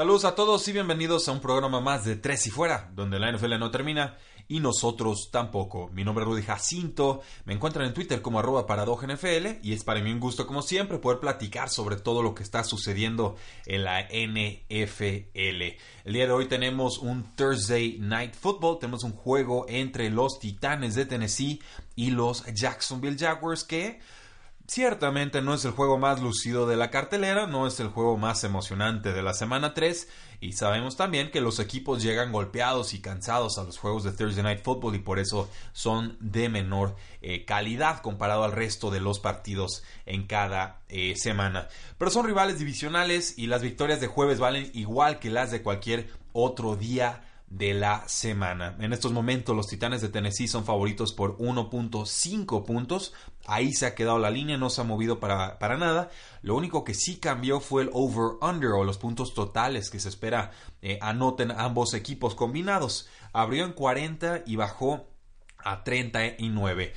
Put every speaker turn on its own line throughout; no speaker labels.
Saludos a todos y bienvenidos a un programa más de Tres y Fuera, donde la NFL no termina y nosotros tampoco. Mi nombre es Rudy Jacinto, me encuentran en Twitter como arroba NFL y es para mí un gusto como siempre poder platicar sobre todo lo que está sucediendo en la NFL. El día de hoy tenemos un Thursday Night Football, tenemos un juego entre los Titanes de Tennessee y los Jacksonville Jaguars que Ciertamente no es el juego más lucido de la cartelera, no es el juego más emocionante de la semana 3 y sabemos también que los equipos llegan golpeados y cansados a los juegos de Thursday Night Football y por eso son de menor eh, calidad comparado al resto de los partidos en cada eh, semana. Pero son rivales divisionales y las victorias de jueves valen igual que las de cualquier otro día de la semana. En estos momentos los Titanes de Tennessee son favoritos por 1.5 puntos. Ahí se ha quedado la línea, no se ha movido para, para, nada. Lo único que sí cambió fue el over-under o los puntos totales que se espera eh, anoten ambos equipos combinados. Abrió en 40 y bajó a 39.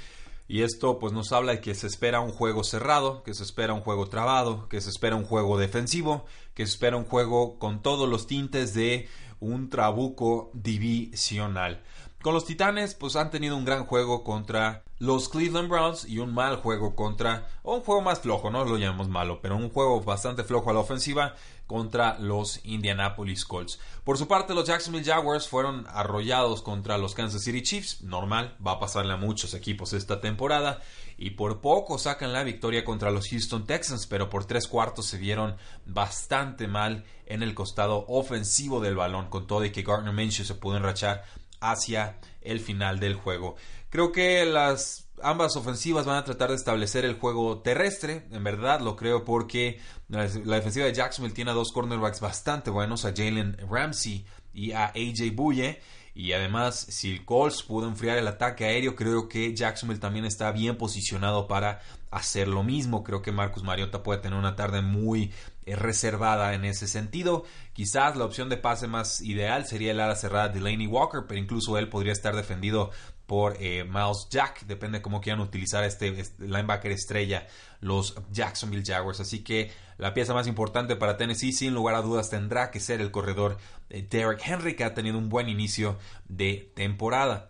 Y esto pues nos habla de que se espera un juego cerrado, que se espera un juego trabado, que se espera un juego defensivo, que se espera un juego con todos los tintes de un trabuco divisional. Con los Titanes, pues han tenido un gran juego contra los Cleveland Browns y un mal juego contra, o un juego más flojo, no lo llamamos malo, pero un juego bastante flojo a la ofensiva contra los Indianapolis Colts. Por su parte, los Jacksonville Jaguars fueron arrollados contra los Kansas City Chiefs, normal, va a pasarle a muchos equipos esta temporada, y por poco sacan la victoria contra los Houston Texans, pero por tres cuartos se vieron bastante mal en el costado ofensivo del balón, con todo y que Gardner Minshew se pudo enrachar hacia el final del juego. Creo que las ambas ofensivas van a tratar de establecer el juego terrestre, en verdad lo creo porque la, defensiva de Jacksonville tiene a dos cornerbacks bastante buenos, a Jalen Ramsey y a AJ Buye. Y además, si Colts pudo enfriar el ataque aéreo, creo que Jacksonville también está bien posicionado para hacer lo mismo. Creo que Marcus Mariota puede tener una tarde muy eh, reservada en ese sentido. Quizás la opción de pase más ideal sería el ala cerrada de Delaney Walker, pero incluso él podría estar defendido por eh, Miles Jack, depende de cómo quieran utilizar este, este, linebacker estrella los Jacksonville Jaguars. Así que la pieza más importante para Tennessee, sin lugar a dudas, tendrá que ser el corredor eh, Derek Henry, que ha tenido un buen inicio de temporada.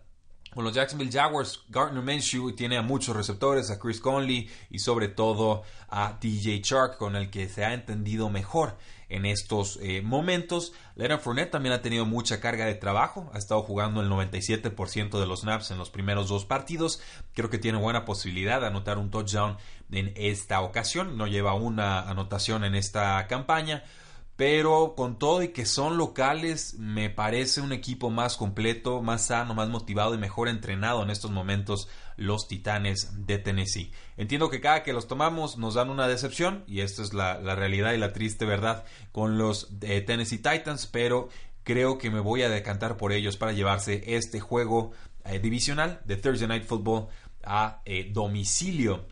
Con los Jacksonville Jaguars, Gardner Minshew tiene a muchos receptores, a Chris Conley y sobre todo a DJ Chark, con el que se ha entendido mejor en estos eh, momentos. Leonard Fournette también ha tenido mucha carga de trabajo, ha estado jugando el 97% de los snaps en los primeros dos partidos. Creo que tiene buena posibilidad de anotar un touchdown en esta ocasión. No lleva una anotación en esta campaña pero con todo y que son locales, me parece un equipo más completo, más sano, más motivado y mejor entrenado en estos momentos los Titanes de Tennessee. Entiendo que cada que los tomamos nos dan una decepción y esta es la, realidad y la triste verdad con los eh, Tennessee Titans, pero creo que me voy a decantar por ellos para llevarse este juego eh, divisional de Thursday Night Football a eh, domicilio.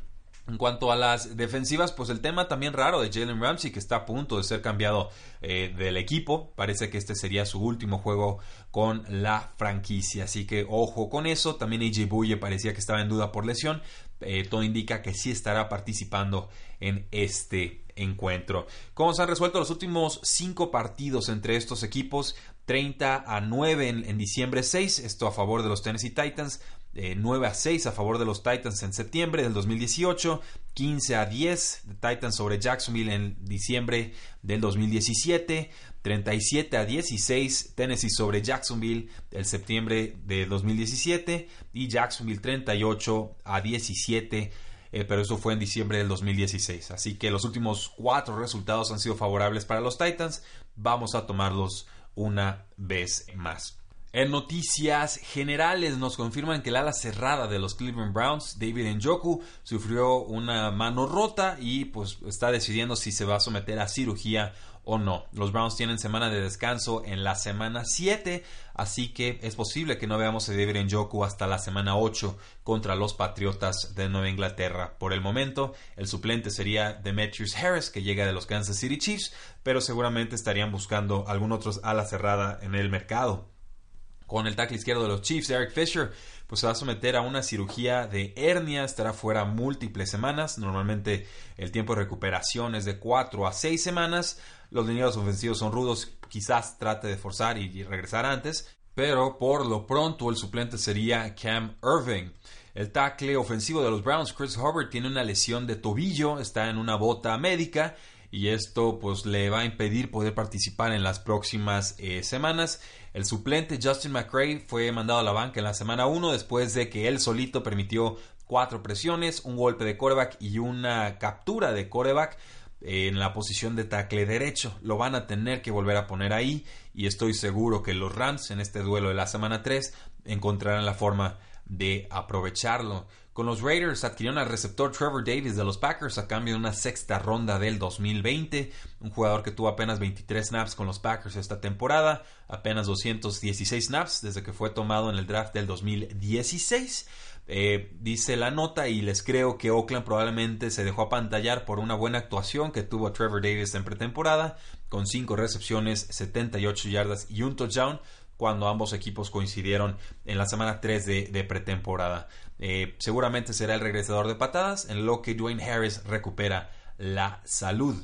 En cuanto a las defensivas, pues el tema también raro de Jalen Ramsey, que está a punto de ser cambiado eh, del equipo. Parece que este sería su último juego con la franquicia. Así que ojo con eso. También AJ Buye parecía que estaba en duda por lesión. Eh, todo indica que sí estará participando en este encuentro. ¿Cómo se han resuelto los últimos cinco partidos entre estos equipos? 30 a 9 en, en diciembre 6, esto a favor de los Tennessee Titans. 9 a 6 a favor de los Titans en septiembre del 2018, 15 a 10 de Titans sobre Jacksonville en diciembre del 2017, 37 a 16 Tennessee sobre Jacksonville el septiembre del 2017 y Jacksonville 38 a 17 eh, pero eso fue en diciembre del 2016. Así que los últimos cuatro resultados han sido favorables para los Titans. Vamos a tomarlos una vez más. En noticias generales nos confirman que el ala cerrada de los Cleveland Browns, David Njoku, sufrió una mano rota y pues está decidiendo si se va a someter a cirugía o no. Los Browns tienen semana de descanso en la semana 7, así que es posible que no veamos a David Njoku hasta la semana 8 contra los Patriotas de Nueva Inglaterra. Por el momento, el suplente sería Demetrius Harris, que llega de los Kansas City Chiefs, pero seguramente estarían buscando algún otro ala cerrada en el mercado con el tackle izquierdo de los Chiefs, Eric Fisher, pues se va a someter a una cirugía de hernia, estará fuera múltiples semanas, normalmente el tiempo de recuperación es de 4 a 6 semanas, los lineados ofensivos son rudos, quizás trate de forzar y regresar antes, pero por lo pronto el suplente sería Cam Irving. El tackle ofensivo de los Browns, Chris Hubbard, tiene una lesión de tobillo, está en una bota médica y esto pues le va a impedir poder participar en las próximas eh, semanas. El suplente Justin McRae fue mandado a la banca en la semana 1 después de que él solito permitió cuatro presiones, un golpe de coreback y una captura de coreback en la posición de tackle derecho. Lo van a tener que volver a poner ahí y estoy seguro que los Rams en este duelo de la semana 3 encontrarán la forma de aprovecharlo. Con los Raiders adquirieron al receptor Trevor Davis de los Packers a cambio de una sexta ronda del 2020, un jugador que tuvo apenas 23 snaps con los Packers esta temporada, apenas 216 snaps desde que fue tomado en el draft del 2016. Eh, dice la nota y les creo que Oakland probablemente se dejó apantallar por una buena actuación que tuvo Trevor Davis en pretemporada, con 5 recepciones, 78 yardas y un touchdown cuando ambos equipos coincidieron en la semana 3 de, pretemporada. Eh, seguramente será el regresador de patadas, en lo que Dwayne Harris recupera la salud.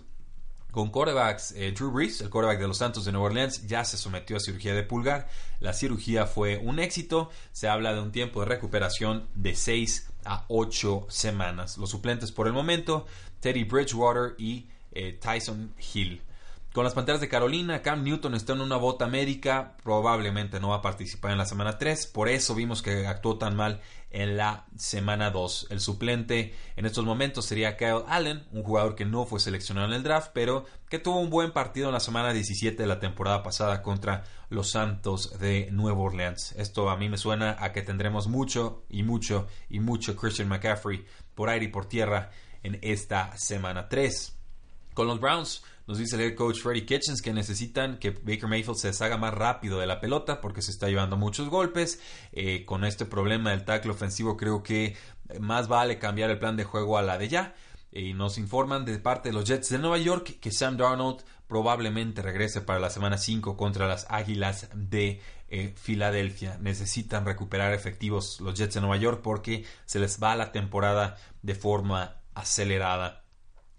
Con quarterbacks, eh, Drew Brees, el quarterback de los Santos de Nueva Orleans, ya se sometió a cirugía de pulgar. La cirugía fue un éxito. Se habla de un tiempo de recuperación de 6 a 8 semanas. Los suplentes por el momento, Teddy Bridgewater y eh, Tyson Hill. Con las Panteras de Carolina, Cam Newton está en una bota médica, probablemente no va a participar en la semana 3, por eso vimos que actuó tan mal en la semana 2. El suplente en estos momentos sería Kyle Allen, un jugador que no fue seleccionado en el draft, pero que tuvo un buen partido en la semana 17 de la temporada pasada contra los Santos de Nueva Orleans. Esto a mí me suena a que tendremos mucho y mucho y mucho Christian McCaffrey por aire y por tierra en esta semana 3. Con los Browns, nos dice el head coach Freddie Kitchens que necesitan que Baker Mayfield se deshaga más rápido de la pelota porque se está llevando muchos golpes. Eh, con este problema del tackle ofensivo creo que más vale cambiar el plan de juego a la de ya. Y nos informan de parte de los Jets de Nueva York que Sam Darnold probablemente regrese para la semana 5 contra las Águilas de eh, Filadelfia. Necesitan recuperar efectivos los Jets de Nueva York porque se les va la temporada de forma acelerada.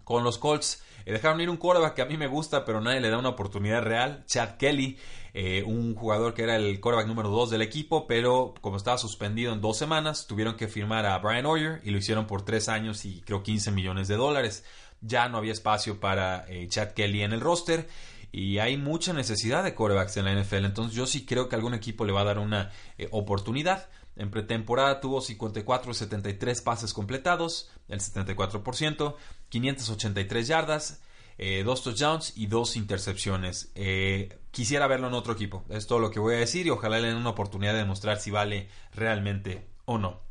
Con los Colts eh, dejaron ir un quarterback que a mí me gusta, pero nadie le da una oportunidad real. Chad Kelly, eh, un jugador que era el quarterback número 2 del equipo, pero como estaba suspendido en dos semanas, tuvieron que firmar a Brian Hoyer y lo hicieron por tres años y creo 15 millones de dólares. Ya no había espacio para eh, Chad Kelly en el roster y hay mucha necesidad de quarterbacks en la NFL. Entonces yo sí creo que algún equipo le va a dar una oportunidad. En pretemporada tuvo 54 73 pases completados, el 74%, 583 yardas, eh, dos touchdowns y dos intercepciones. Eh, quisiera verlo en otro equipo. Es todo lo que voy a decir y ojalá le den una oportunidad de demostrar si vale realmente o no.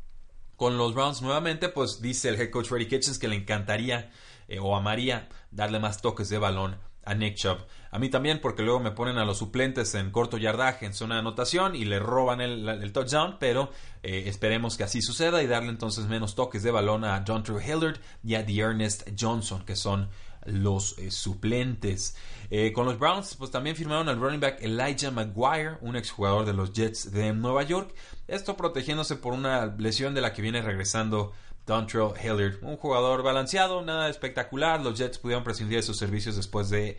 Con los Browns nuevamente, pues dice el head coach Freddie Kitchens que le encantaría eh, o amaría darle más toques de balón a Nick Chubb. A mí también, porque luego me ponen a los suplentes en corto yardaje, en zona de anotación y le roban el, touchdown, pero eh, esperemos que así suceda y darle entonces menos toques de balón a John True Hillard y a The Ernest Johnson, que son los eh, suplentes. Eh, con los Browns, pues también firmaron al running back Elijah Maguire, un exjugador de los Jets de Nueva York. Esto protegiéndose por una lesión de la que viene regresando Dontrell Hilliard, un jugador balanceado, nada espectacular. Los Jets pudieron prescindir de sus servicios después de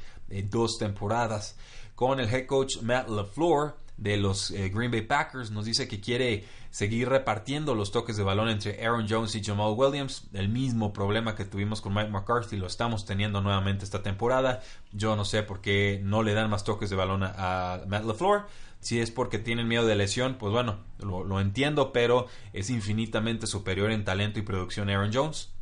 dos temporadas. Con el head coach Matt LaFleur de los eh, Green Bay Packers nos dice que quiere seguir repartiendo los toques de balón entre Aaron Jones y Jamal Williams. El mismo problema que tuvimos con Mike McCarthy lo estamos teniendo nuevamente esta temporada. Yo no sé por qué no le dan más toques de balón a, a Matt LaFleur. Si es porque tienen miedo de lesión, pues bueno, lo, entiendo, pero es infinitamente superior en talento y producción Aaron Jones.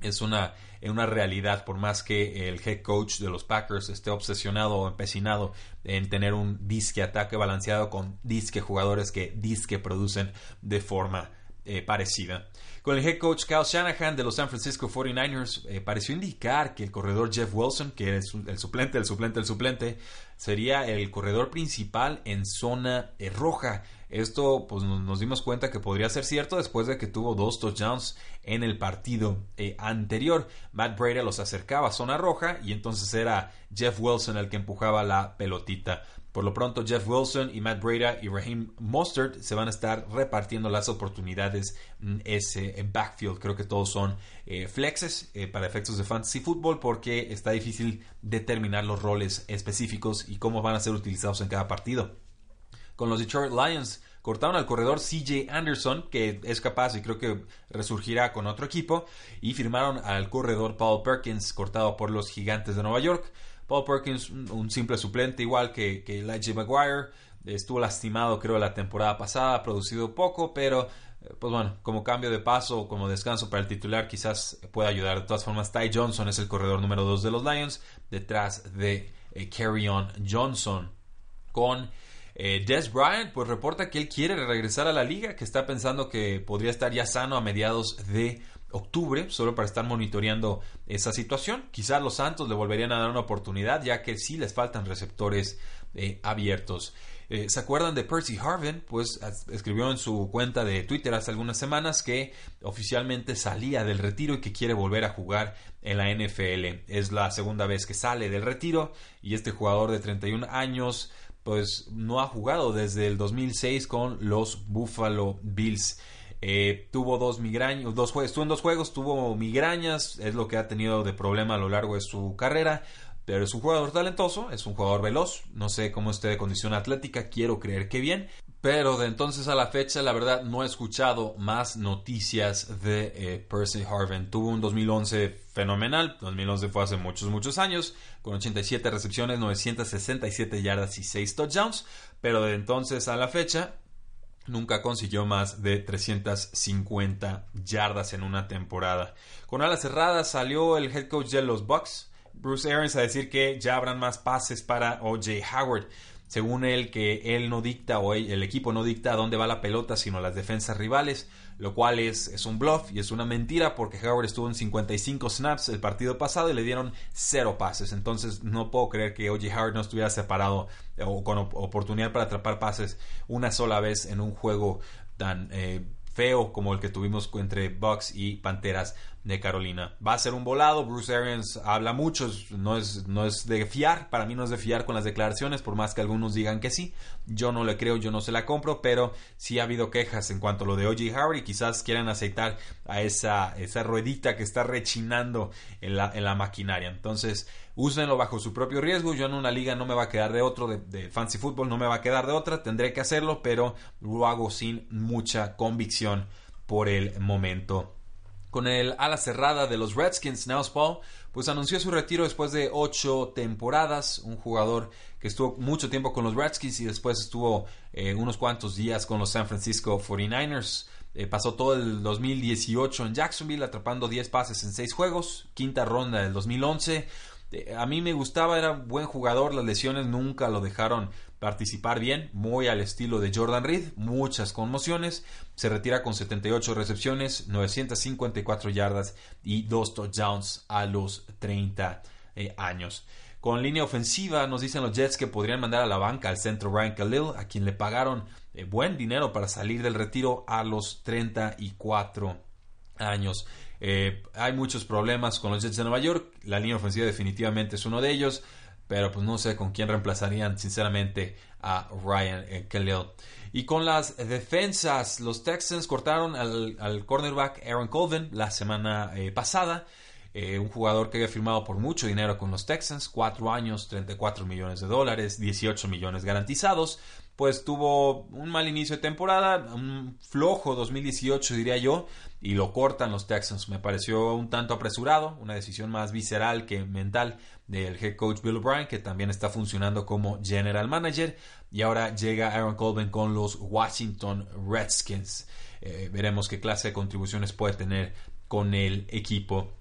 es una, una realidad, por más que el head coach de los Packers esté obsesionado o empecinado en tener un disque ataque balanceado con disque jugadores que disque producen de forma eh, parecida. Con el head coach Kyle Shanahan de los San Francisco 49ers, eh, pareció indicar que el corredor Jeff Wilson, que es el suplente, el suplente, el suplente, sería el corredor principal en zona eh, roja. Esto pues nos dimos cuenta que podría ser cierto después de que tuvo dos touchdowns en el partido eh, anterior. Matt Brady los acercaba a zona roja y entonces era Jeff Wilson el que empujaba la pelotita. Por lo pronto, Jeff Wilson y Matt Breda y Raheem Mostert se van a estar repartiendo las oportunidades en backfield. Creo que todos son eh, flexes eh, para efectos de fantasy football porque está difícil determinar los roles específicos y cómo van a ser utilizados en cada partido. Con los Detroit Lions cortaron al corredor CJ Anderson, que es capaz y creo que resurgirá con otro equipo, y firmaron al corredor Paul Perkins, cortado por los Gigantes de Nueva York. Paul Perkins, un simple suplente, igual que, que Elijah Maguire. Estuvo lastimado, creo, la temporada pasada, ha producido poco, pero eh, pues bueno, como cambio de paso, como descanso para el titular, quizás pueda ayudar. De todas formas, Ty Johnson es el corredor número 2 de los Lions, detrás de eh, On Johnson. Con eh, Des Bryant, pues reporta que él quiere regresar a la liga, que está pensando que podría estar ya sano a mediados de octubre, solo para estar monitoreando esa situación. Quizás los Santos le volverían a dar una oportunidad, ya que sí les faltan receptores eh, abiertos. Eh, ¿Se acuerdan de Percy Harvin? Pues escribió en su cuenta de Twitter hace algunas semanas que oficialmente salía del retiro y que quiere volver a jugar en la NFL. Es la segunda vez que sale del retiro y este jugador de 31 años pues no ha jugado desde el 2006 con los Buffalo Bills. Eh, tuvo dos migrañas, dos juegos, estuvo en dos juegos, tuvo migrañas, es lo que ha tenido de problema a lo largo de su carrera, pero es un jugador talentoso, es un jugador veloz, no sé cómo esté de condición atlética, quiero creer que bien, pero de entonces a la fecha, la verdad, no he escuchado más noticias de eh, Percy Harvin. Tuvo un 2011 fenomenal. 2011 fue hace muchos, muchos años, con 87 recepciones, 967 yardas y 6 touchdowns. Pero de entonces a la fecha, nunca consiguió más de 350 yardas en una temporada. Con alas cerradas salió el head coach de los Bucks, Bruce Arians, a decir que ya habrán más pases para O.J. Howard. Según él, que él no dicta o el equipo no dicta a dónde va la pelota, sino las defensas rivales, lo cual es, es un bluff y es una mentira porque Howard estuvo en 55 snaps el partido pasado y le dieron cero pases. Entonces no puedo creer que O.J. Howard no estuviera separado o con oportunidad para atrapar pases una sola vez en un juego tan eh, feo como el que tuvimos entre Bucks y Panteras de Carolina. Va a ser un volado, Bruce Arians habla mucho, no es, no es de fiar, para mí no es de fiar con las declaraciones, por más que algunos digan que sí, yo no le creo, yo no se la compro, pero sí ha habido quejas en cuanto a lo de O.J. Howard quizás quieran aceitar a esa, esa ruedita que está rechinando en la, en la maquinaria. Entonces, úsenlo bajo su propio riesgo, yo en una liga no me va a quedar de otro, de, fancy football no me va a quedar de otra, tendré que hacerlo, pero lo hago sin mucha convicción por el momento con el ala cerrada de los Redskins, Nels Paul, pues anunció su retiro después de ocho temporadas. Un jugador que estuvo mucho tiempo con los Redskins y después estuvo eh, unos cuantos días con los San Francisco 49ers. Eh, pasó todo el 2018 en Jacksonville atrapando 10 pases en 6 juegos, quinta ronda del 2011. Eh, a mí me gustaba, era buen jugador, las lesiones nunca lo dejaron participar bien, muy al estilo de Jordan Reed, muchas conmociones, se retira con 78 recepciones, 954 yardas y 2 touchdowns a los 30 eh, años. Con línea ofensiva nos dicen los Jets que podrían mandar a la banca al centro Ryan Khalil, a quien le pagaron eh, buen dinero para salir del retiro a los 34 años. Eh, hay muchos problemas con los Jets de Nueva York. La línea ofensiva definitivamente es uno de ellos. Pero pues no sé con quién reemplazarían sinceramente a Ryan eh, Y con las defensas, los Texans cortaron al, cornerback Aaron Colvin la semana eh, pasada. Un jugador que había firmado por mucho dinero con los Texans, 4 años, 34 millones de dólares, 18 millones garantizados, pues tuvo un mal inicio de temporada, un flojo 2018 diría yo, y lo cortan los Texans. Me pareció un tanto apresurado, una decisión más visceral que mental del head coach Bill O'Brien, que también está funcionando como general manager, y ahora llega Aaron Colvin con los Washington Redskins. Eh, veremos qué clase de contribuciones puede tener con el equipo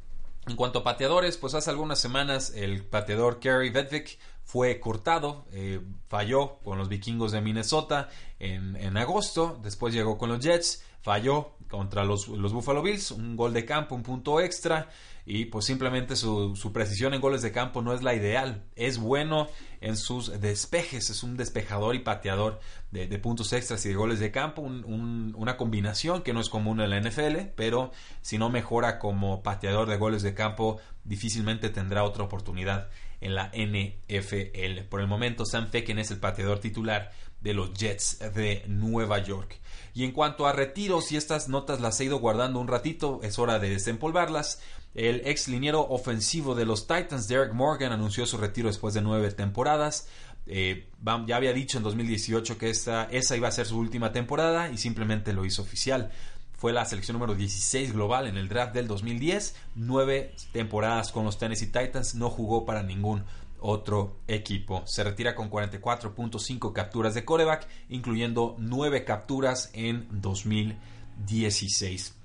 En cuanto a pateadores, pues hace algunas semanas el pateador Kerry Vedvik fue cortado, eh, falló con los vikingos de Minnesota en, en, agosto, después llegó con los Jets, falló contra los, los, Buffalo Bills, un gol de campo, un punto extra, y pues simplemente su, su, precisión en goles de campo no es la ideal, es bueno en sus despejes, es un despejador y pateador de, de puntos extras y de goles de campo, un, un, una combinación que no es común en la NFL, pero si no mejora como pateador de goles de campo, difícilmente tendrá otra oportunidad en la NFL. Por el momento, Sam Fecken es el pateador titular de los Jets de Nueva York. Y en cuanto a retiros, y estas notas las he ido guardando un ratito, es hora de desempolvarlas. El ex liniero ofensivo de los Titans, Derek Morgan, anunció su retiro después de nueve temporadas. Eh, ya había dicho en 2018 que esa, esa iba a ser su última temporada y simplemente lo hizo oficial. Fue la selección número 16 global en el draft del 2010. Nueve temporadas con los Tennessee Titans. No jugó para ningún otro equipo. Se retira con 44.5 capturas de coreback, incluyendo 9 capturas en 2016.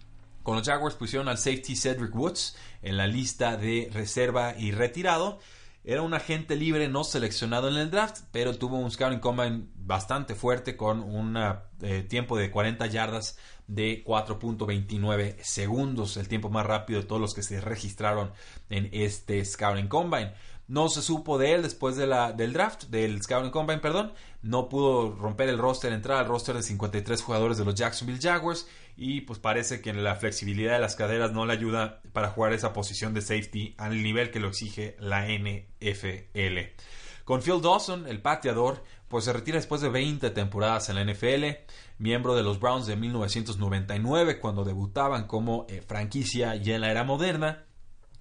Con los Jaguars pusieron al safety Cedric Woods en la lista de reserva y retirado. Era un agente libre no seleccionado en el draft, pero tuvo un scouting combine bastante fuerte con un eh, tiempo de 40 yardas de 4.29 segundos, el tiempo más rápido de todos los que se registraron en este scouting combine. No se supo de él después de la, del draft, del Scouting Combine, perdón. No pudo romper el roster, entrar al roster de 53 jugadores de los Jacksonville Jaguars. Y pues parece que la flexibilidad de las caderas no le ayuda para jugar esa posición de safety al nivel que lo exige la NFL. Con Phil Dawson, el pateador, pues se retira después de 20 temporadas en la NFL, miembro de los Browns de 1999 cuando debutaban como eh, franquicia ya en la era moderna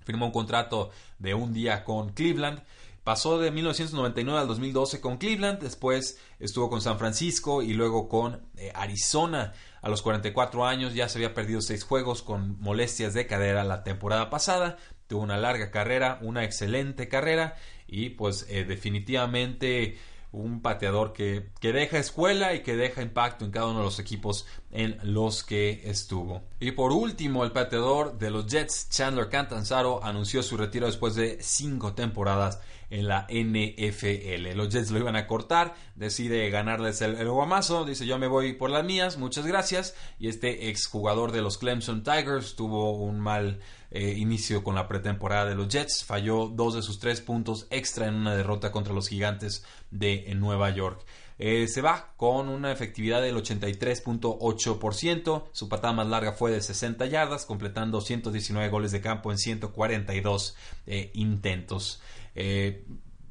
firmó un contrato de un día con Cleveland. Pasó de 1999 al 2012 con Cleveland, después estuvo con San Francisco y luego con eh, Arizona. A los 44 años ya se había perdido seis juegos con molestias de cadera la temporada pasada. Tuvo una larga carrera, una excelente carrera y pues eh, definitivamente un pateador que, que, deja escuela y que deja impacto en cada uno de los equipos en los que estuvo. Y por último, el pateador de los Jets, Chandler Cantanzaro, anunció su retiro después de cinco temporadas en la NFL. Los Jets lo iban a cortar, decide ganarles el, guamazo, dice yo me voy por las mías, muchas gracias. Y este exjugador de los Clemson Tigers tuvo un mal eh, inicio con la pretemporada de los Jets, falló dos de sus tres puntos extra en una derrota contra los gigantes de Nueva York. Eh, se va con una efectividad del 83.8%. Su patada más larga fue de 60 yardas, completando 119 goles de campo en 142 eh, intentos. Eh,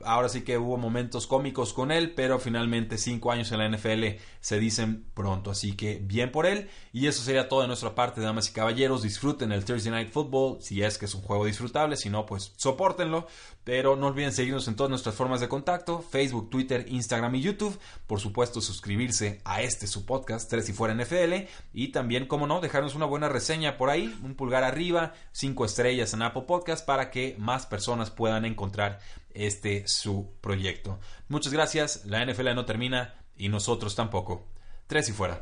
ahora sí que hubo momentos cómicos con él, pero finalmente cinco años en la NFL se dicen pronto, así que bien por él. Y eso sería todo de nuestra parte, damas y caballeros. Disfruten el Thursday Night Football, si es que es un juego disfrutable, si no, pues soportenlo. Pero no olviden seguirnos en todas nuestras formas de contacto, Facebook, Twitter, Instagram y YouTube. Por supuesto, suscribirse a este su podcast, Tres y Fuera NFL. Y también, como no, dejarnos una buena reseña por ahí, un pulgar arriba, cinco estrellas en Apple Podcast para que más personas puedan encontrar este su proyecto. Muchas gracias, la NFL no termina y nosotros tampoco. Tres y fuera.